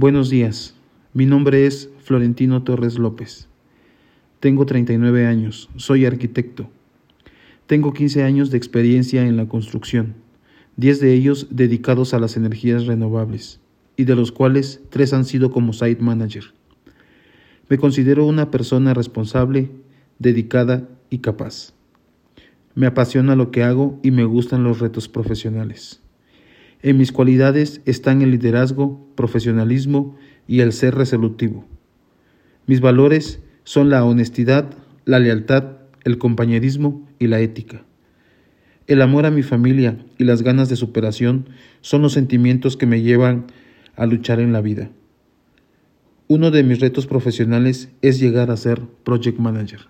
Buenos días, mi nombre es Florentino Torres López. Tengo 39 años, soy arquitecto. Tengo 15 años de experiencia en la construcción, 10 de ellos dedicados a las energías renovables, y de los cuales 3 han sido como site manager. Me considero una persona responsable, dedicada y capaz. Me apasiona lo que hago y me gustan los retos profesionales. En mis cualidades están el liderazgo, profesionalismo y el ser resolutivo. Mis valores son la honestidad, la lealtad, el compañerismo y la ética. El amor a mi familia y las ganas de superación son los sentimientos que me llevan a luchar en la vida. Uno de mis retos profesionales es llegar a ser project manager.